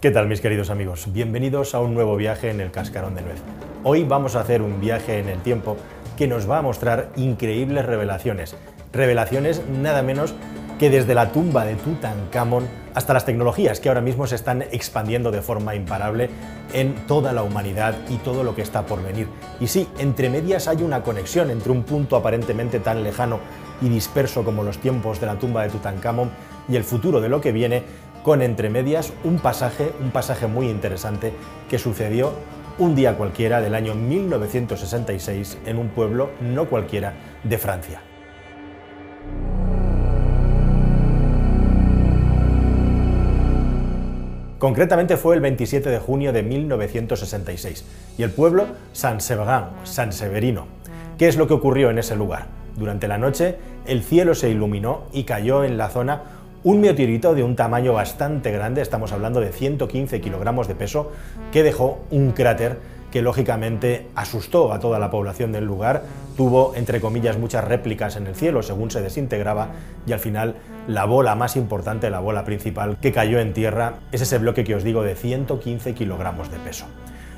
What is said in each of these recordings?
¿Qué tal mis queridos amigos? Bienvenidos a un nuevo viaje en el Cascarón de Nuez. Hoy vamos a hacer un viaje en el tiempo que nos va a mostrar increíbles revelaciones. Revelaciones nada menos que desde la tumba de Tutankamón hasta las tecnologías que ahora mismo se están expandiendo de forma imparable en toda la humanidad y todo lo que está por venir. Y sí, entre medias hay una conexión entre un punto aparentemente tan lejano y disperso como los tiempos de la tumba de Tutankamón y el futuro de lo que viene, con entre medias un pasaje, un pasaje muy interesante que sucedió un día cualquiera del año 1966 en un pueblo no cualquiera de Francia. Concretamente fue el 27 de junio de 1966 y el pueblo San Severán, San Severino. ¿Qué es lo que ocurrió en ese lugar? Durante la noche el cielo se iluminó y cayó en la zona un meteorito de un tamaño bastante grande, estamos hablando de 115 kilogramos de peso, que dejó un cráter que lógicamente asustó a toda la población del lugar, tuvo entre comillas muchas réplicas en el cielo según se desintegraba y al final la bola más importante, la bola principal que cayó en tierra es ese bloque que os digo de 115 kilogramos de peso.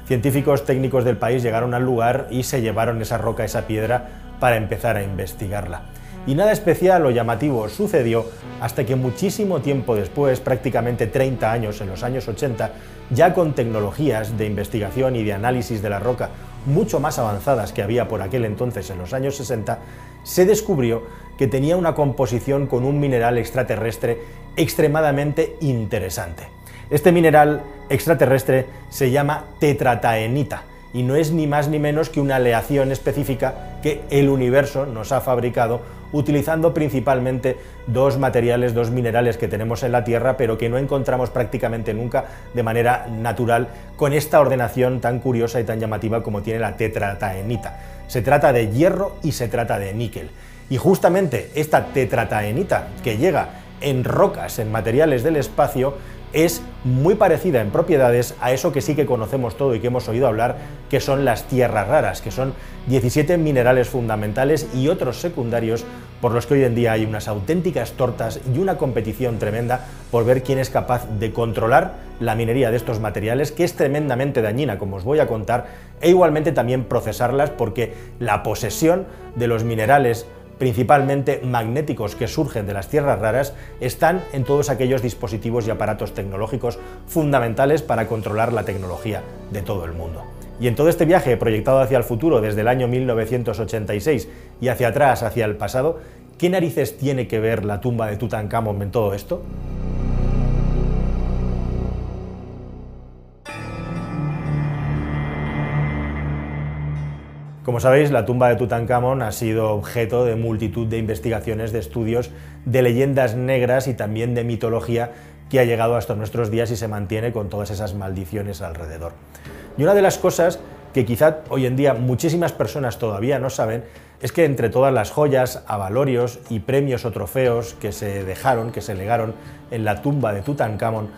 Científicos técnicos del país llegaron al lugar y se llevaron esa roca, esa piedra, para empezar a investigarla. Y nada especial o llamativo sucedió hasta que muchísimo tiempo después, prácticamente 30 años, en los años 80, ya con tecnologías de investigación y de análisis de la roca mucho más avanzadas que había por aquel entonces en los años 60, se descubrió que tenía una composición con un mineral extraterrestre extremadamente interesante. Este mineral extraterrestre se llama tetrataenita y no es ni más ni menos que una aleación específica que el universo nos ha fabricado utilizando principalmente dos materiales, dos minerales que tenemos en la Tierra, pero que no encontramos prácticamente nunca de manera natural con esta ordenación tan curiosa y tan llamativa como tiene la tetrataenita. Se trata de hierro y se trata de níquel. Y justamente esta tetrataenita que llega en rocas, en materiales del espacio, es muy parecida en propiedades a eso que sí que conocemos todo y que hemos oído hablar, que son las tierras raras, que son 17 minerales fundamentales y otros secundarios por los que hoy en día hay unas auténticas tortas y una competición tremenda por ver quién es capaz de controlar la minería de estos materiales, que es tremendamente dañina, como os voy a contar, e igualmente también procesarlas porque la posesión de los minerales principalmente magnéticos que surgen de las tierras raras, están en todos aquellos dispositivos y aparatos tecnológicos fundamentales para controlar la tecnología de todo el mundo. Y en todo este viaje proyectado hacia el futuro desde el año 1986 y hacia atrás, hacia el pasado, ¿qué narices tiene que ver la tumba de Tutankamón en todo esto? Como sabéis, la tumba de Tutankamón ha sido objeto de multitud de investigaciones, de estudios, de leyendas negras y también de mitología que ha llegado hasta nuestros días y se mantiene con todas esas maldiciones alrededor. Y una de las cosas que quizá hoy en día muchísimas personas todavía no saben es que entre todas las joyas, avalorios y premios o trofeos que se dejaron, que se legaron en la tumba de Tutankamón,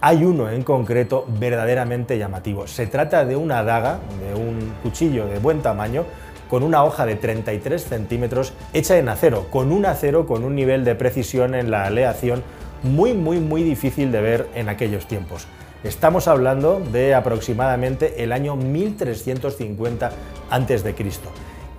hay uno en concreto verdaderamente llamativo. Se trata de una daga, de un cuchillo de buen tamaño, con una hoja de 33 centímetros hecha en acero, con un acero con un nivel de precisión en la aleación muy, muy, muy difícil de ver en aquellos tiempos. Estamos hablando de aproximadamente el año 1350 a.C.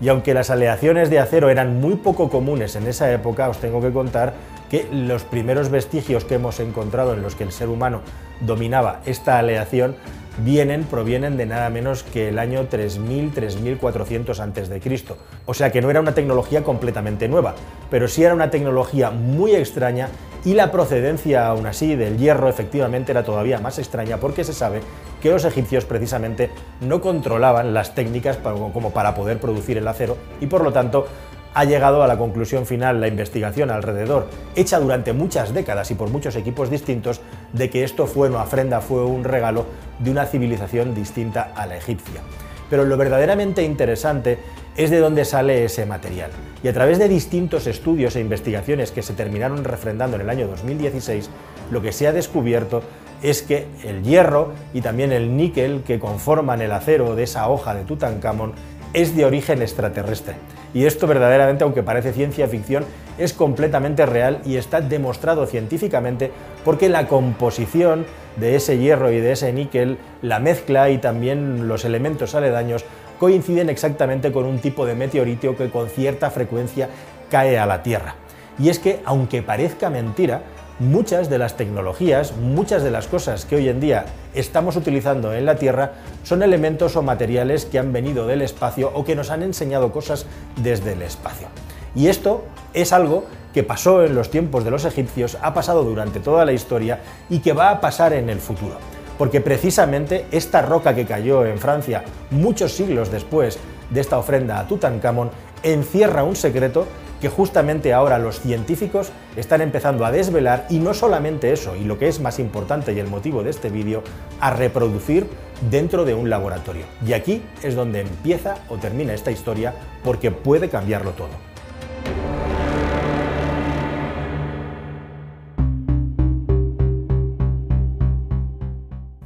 Y aunque las aleaciones de acero eran muy poco comunes en esa época, os tengo que contar que los primeros vestigios que hemos encontrado en los que el ser humano dominaba esta aleación vienen, provienen de nada menos que el año 3000-3400 a.C. O sea que no era una tecnología completamente nueva, pero sí era una tecnología muy extraña y la procedencia aún así del hierro efectivamente era todavía más extraña porque se sabe que los egipcios precisamente no controlaban las técnicas como para poder producir el acero y por lo tanto ha llegado a la conclusión final la investigación alrededor, hecha durante muchas décadas y por muchos equipos distintos, de que esto fue una ofrenda, fue un regalo de una civilización distinta a la egipcia. Pero lo verdaderamente interesante es de dónde sale ese material. Y a través de distintos estudios e investigaciones que se terminaron refrendando en el año 2016, lo que se ha descubierto es que el hierro y también el níquel que conforman el acero de esa hoja de Tutankamón es de origen extraterrestre Y esto verdaderamente, aunque parece ciencia ficción, es completamente real y está demostrado científicamente porque la composición de ese hierro y de ese níquel, la mezcla y también los elementos aledaños coinciden exactamente con un tipo de meteorito que con cierta frecuencia cae a la Tierra. Y es que, aunque parezca mentira, muchas de las tecnologías, muchas de las cosas que hoy en día estamos utilizando en la Tierra son elementos o materiales que han venido del espacio o que nos han enseñado cosas desde el espacio. Y esto es algo que pasó en los tiempos de los egipcios, ha pasado durante toda la historia y que va a pasar en el futuro. Porque precisamente esta roca que cayó en Francia muchos siglos después de esta ofrenda a Tutankamón encierra un secreto que justamente ahora los científicos están empezando a desvelar y no solamente eso, y lo que es más importante y el motivo de este vídeo, a reproducir dentro de un laboratorio. Y aquí es donde empieza o termina esta historia porque puede cambiarlo todo.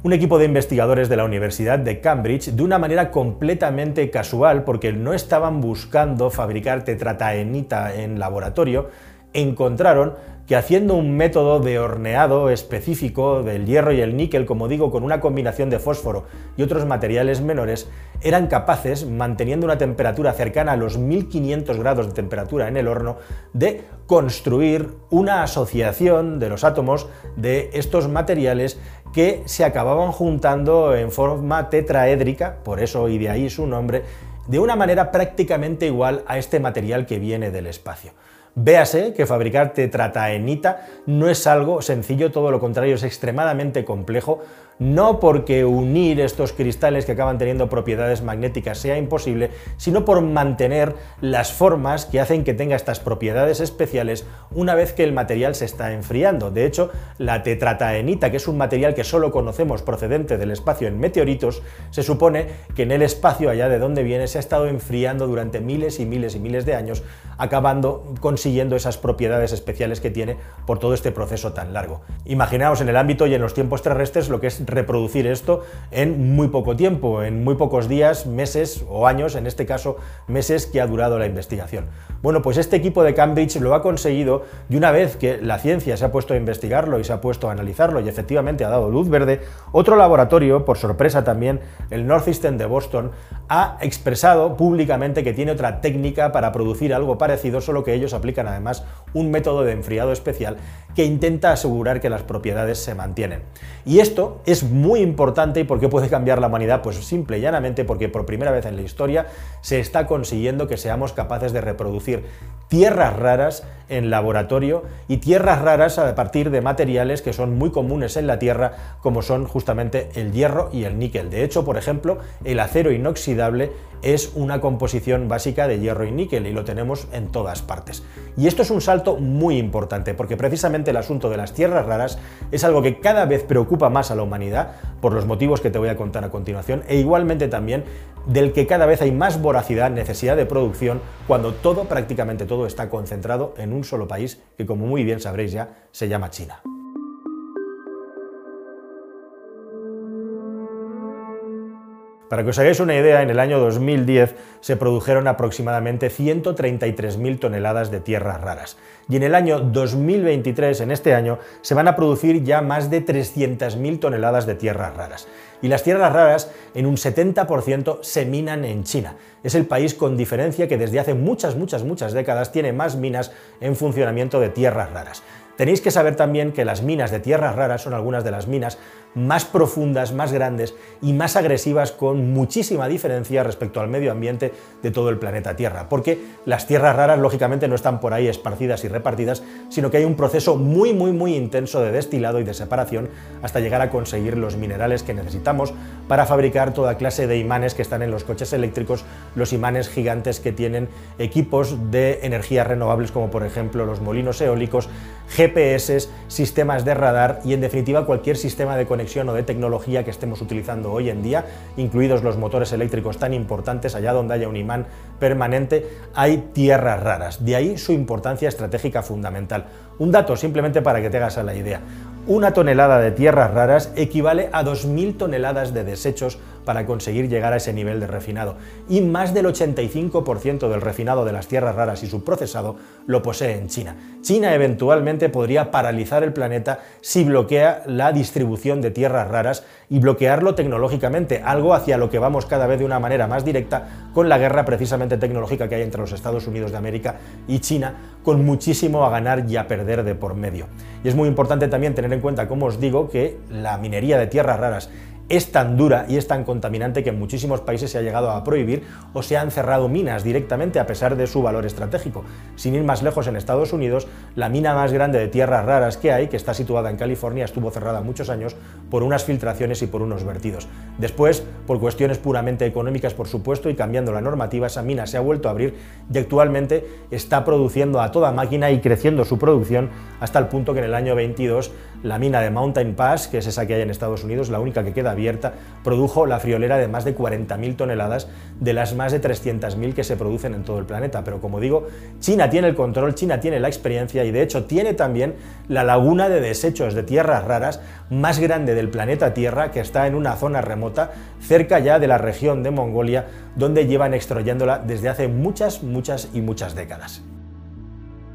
Un equipo de investigadores de la Universidad de Cambridge de una manera completamente casual, porque no estaban buscando fabricar tetrataenita en laboratorio, encontraron que haciendo un método de horneado específico del hierro y el níquel, como digo, con una combinación de fósforo y otros materiales menores, eran capaces, manteniendo una temperatura cercana a los 1500 grados de temperatura en el horno, de construir una asociación de los átomos de estos materiales que se acababan juntando en forma tetraédrica, por eso y de ahí su nombre, de una manera prácticamente igual a este material que viene del espacio. Véase que fabricar tetrataenita no es algo sencillo, todo lo contrario, es extremadamente complejo, no porque unir estos cristales que acaban teniendo propiedades magnéticas sea imposible, sino por mantener las formas que hacen que tenga estas propiedades especiales una vez que el material se está enfriando. De hecho, la tetrataenita, que es un material que solo conocemos procedente del espacio en meteoritos, se supone que en el espacio, allá de donde viene, se ha estado enfriando durante miles y miles y miles de años, acabando consiguiendo esas propiedades especiales que tiene por todo este proceso tan largo. Imaginaos en el ámbito y en los tiempos terrestres lo que es reproducir esto en muy poco tiempo, en muy pocos días, meses o años, en este caso meses que ha durado la investigación. Bueno, pues este equipo de Cambridge lo ha conseguido y una vez que la ciencia se ha puesto a investigarlo y se ha puesto a analizarlo y efectivamente ha dado luz verde, otro laboratorio, por sorpresa también, el Northeastern de Boston, ha expresado públicamente que tiene otra técnica para producir algo parecido, solo que ellos aplican además un método de enfriado especial que intenta asegurar que las propiedades se mantienen. Y esto es muy importante y ¿por qué puede cambiar la humanidad? Pues simple y llanamente porque por primera vez en la historia se está consiguiendo que seamos capaces de reproducir tierras raras en laboratorio y tierras raras a partir de materiales que son muy comunes en la Tierra, como son justamente el hierro y el níquel. De hecho, por ejemplo, el acero inoxidable es una composición básica de hierro y níquel y lo tenemos en todas partes. Y esto es un salto muy importante porque precisamente el asunto de las tierras raras es algo que cada vez preocupa más a la humanidad por los motivos que te voy a contar a continuación e igualmente también del que cada vez hay más voracidad, necesidad de producción, cuando todo, prácticamente todo, está concentrado en un solo país que, como muy bien sabréis ya, se llama China. Para que os hagáis una idea, en el año 2010 se produjeron aproximadamente 133.000 toneladas de tierras raras. Y en el año 2023, en este año, se van a producir ya más de 300.000 toneladas de tierras raras. Y las tierras raras en un 70% se minan en China. Es el país con diferencia que desde hace muchas, muchas, muchas décadas tiene más minas en funcionamiento de tierras raras. Tenéis que saber también que las minas de tierras raras son algunas de las minas más profundas, más grandes y más agresivas con muchísima diferencia respecto al medio ambiente de todo el planeta Tierra, porque las tierras raras lógicamente no están por ahí esparcidas y repartidas, sino que hay un proceso muy muy muy intenso de destilado y de separación hasta llegar a conseguir los minerales que necesitamos para fabricar toda clase de imanes que están en los coches eléctricos, los imanes gigantes que tienen equipos de energías renovables como por ejemplo los molinos eólicos, GPS, sistemas de radar y en definitiva cualquier sistema de conexión o de tecnología que estemos utilizando hoy en día, incluidos los motores eléctricos tan importantes, allá donde haya un imán permanente, hay tierras raras. De ahí su importancia estratégica fundamental. Un dato simplemente para que te hagas la idea. Una tonelada de tierras raras equivale a 2.000 toneladas de desechos para conseguir llegar a ese nivel de refinado. Y más del 85% del refinado de las tierras raras y su procesado lo posee en China. China eventualmente podría paralizar el planeta si bloquea la distribución de tierras raras y bloquearlo tecnológicamente, algo hacia lo que vamos cada vez de una manera más directa con la guerra precisamente tecnológica que hay entre los Estados Unidos de América y China, con muchísimo a ganar y a perder de por medio. Y es muy importante también tener en cuenta, como os digo, que la minería de tierras raras es tan dura y es tan contaminante que en muchísimos países se ha llegado a prohibir o se han cerrado minas directamente a pesar de su valor estratégico. Sin ir más lejos, en Estados Unidos, la mina más grande de tierras raras que hay, que está situada en California, estuvo cerrada muchos años por unas filtraciones y por unos vertidos. Después, por cuestiones puramente económicas, por supuesto, y cambiando la normativa, esa mina se ha vuelto a abrir y actualmente está produciendo a toda máquina y creciendo su producción hasta el punto que en el año 22 la mina de Mountain Pass, que es esa que hay en Estados Unidos, la única que queda abierta, produjo la friolera de más de 40.000 toneladas de las más de 300.000 que se producen en todo el planeta. Pero como digo, China tiene el control, China tiene la experiencia y de hecho tiene también la laguna de desechos de tierras raras más grande del planeta Tierra, que está en una zona remota, cerca ya de la región de Mongolia, donde llevan extrayéndola desde hace muchas, muchas y muchas décadas.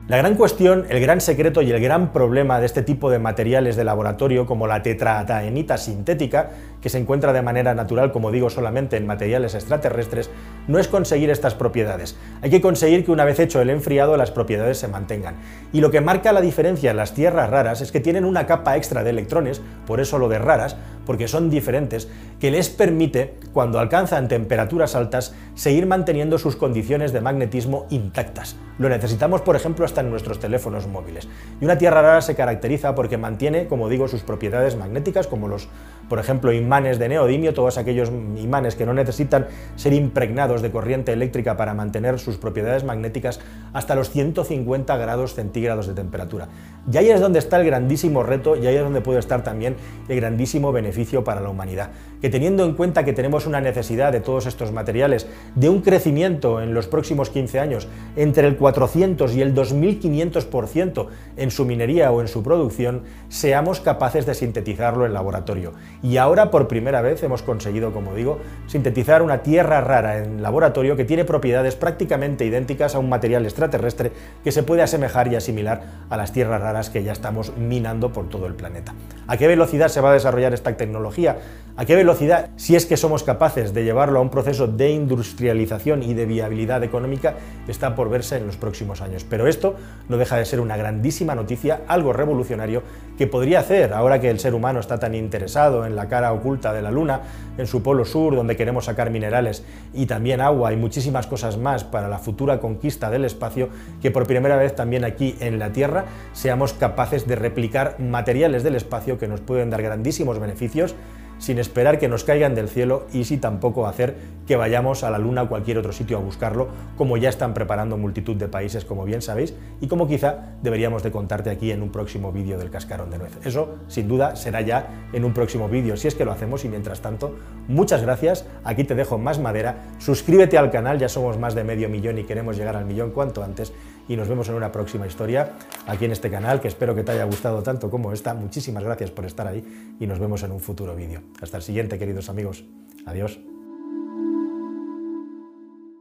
La gran cuestión, el gran secreto y el gran problema de este tipo de materiales de laboratorio, como la tetrataenita sintética, que se encuentra de manera natural, como digo, solamente en materiales extraterrestres, no es conseguir estas propiedades. Hay que conseguir que una vez hecho el enfriado las propiedades se mantengan. Y lo que marca la diferencia en las tierras raras es que tienen una capa extra de electrones, por eso lo de raras, porque son diferentes, que les permite, cuando alcanzan temperaturas altas, seguir manteniendo sus condiciones de magnetismo intactas. Lo necesitamos, por ejemplo, hasta en nuestros teléfonos móviles. Y una tierra rara se caracteriza porque mantiene, como digo, sus propiedades magnéticas, como los, por ejemplo, imanes de neodimio, todos aquellos imanes que no necesitan ser impregnados de corriente eléctrica para mantener sus propiedades magnéticas hasta los 150 grados centígrados de temperatura. Y ahí es donde está el grandísimo reto y ahí es donde puede estar también el grandísimo beneficio para la humanidad. Que teniendo en cuenta que tenemos una necesidad de todos estos materiales, de un crecimiento en los próximos 15 años entre el 400 y el 2500% en su minería o en su producción, seamos capaces de sintetizarlo en laboratorio. Y ahora, por primera vez, hemos conseguido, como digo, sintetizar una tierra rara en laboratorio que tiene propiedades prácticamente idénticas a un material extraterrestre que se puede asemejar y asimilar a las tierras raras que ya estamos minando por todo el planeta. ¿A qué velocidad se va a desarrollar esta tecnología? ¿A qué velocidad, si es que somos capaces de llevarlo a un proceso de industrialización y de viabilidad económica, está por verse en los próximos años? Pero esto no deja de ser una grandísima noticia, algo revolucionario que podría hacer, ahora que el ser humano está tan interesado la cara oculta de la Luna, en su polo sur, donde queremos sacar minerales y también agua y muchísimas cosas más para la futura conquista del espacio, que por primera vez también aquí en la Tierra seamos capaces de replicar materiales del espacio que nos pueden dar grandísimos beneficios sin esperar que nos caigan del cielo y sin tampoco hacer que vayamos a la Luna o cualquier otro sitio a buscarlo, como ya están preparando multitud de países, como bien sabéis, y como quizá deberíamos de contarte aquí en un próximo vídeo del cascarón de nuez. Eso, sin duda, será ya en un próximo vídeo, si es que lo hacemos, y mientras tanto, muchas gracias, aquí te dejo más madera, suscríbete al canal, ya somos más de medio millón y queremos llegar al millón cuanto antes, y nos vemos en una próxima historia aquí en este canal, que espero que te haya gustado tanto como esta. Muchísimas gracias por estar ahí y nos vemos en un futuro vídeo. Hasta el siguiente, queridos amigos. Adiós.